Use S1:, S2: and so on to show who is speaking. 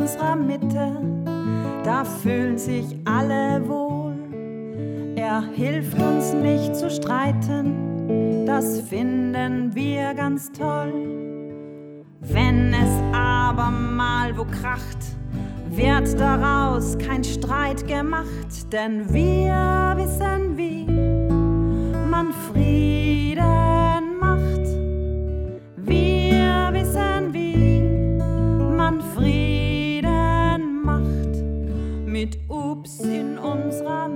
S1: unserer Mitte, da fühlen sich alle wohl. Er hilft uns nicht zu streiten, das finden wir ganz toll. Wenn es aber mal wo kracht, wird daraus kein Streit gemacht, denn wir mit Obst in unserer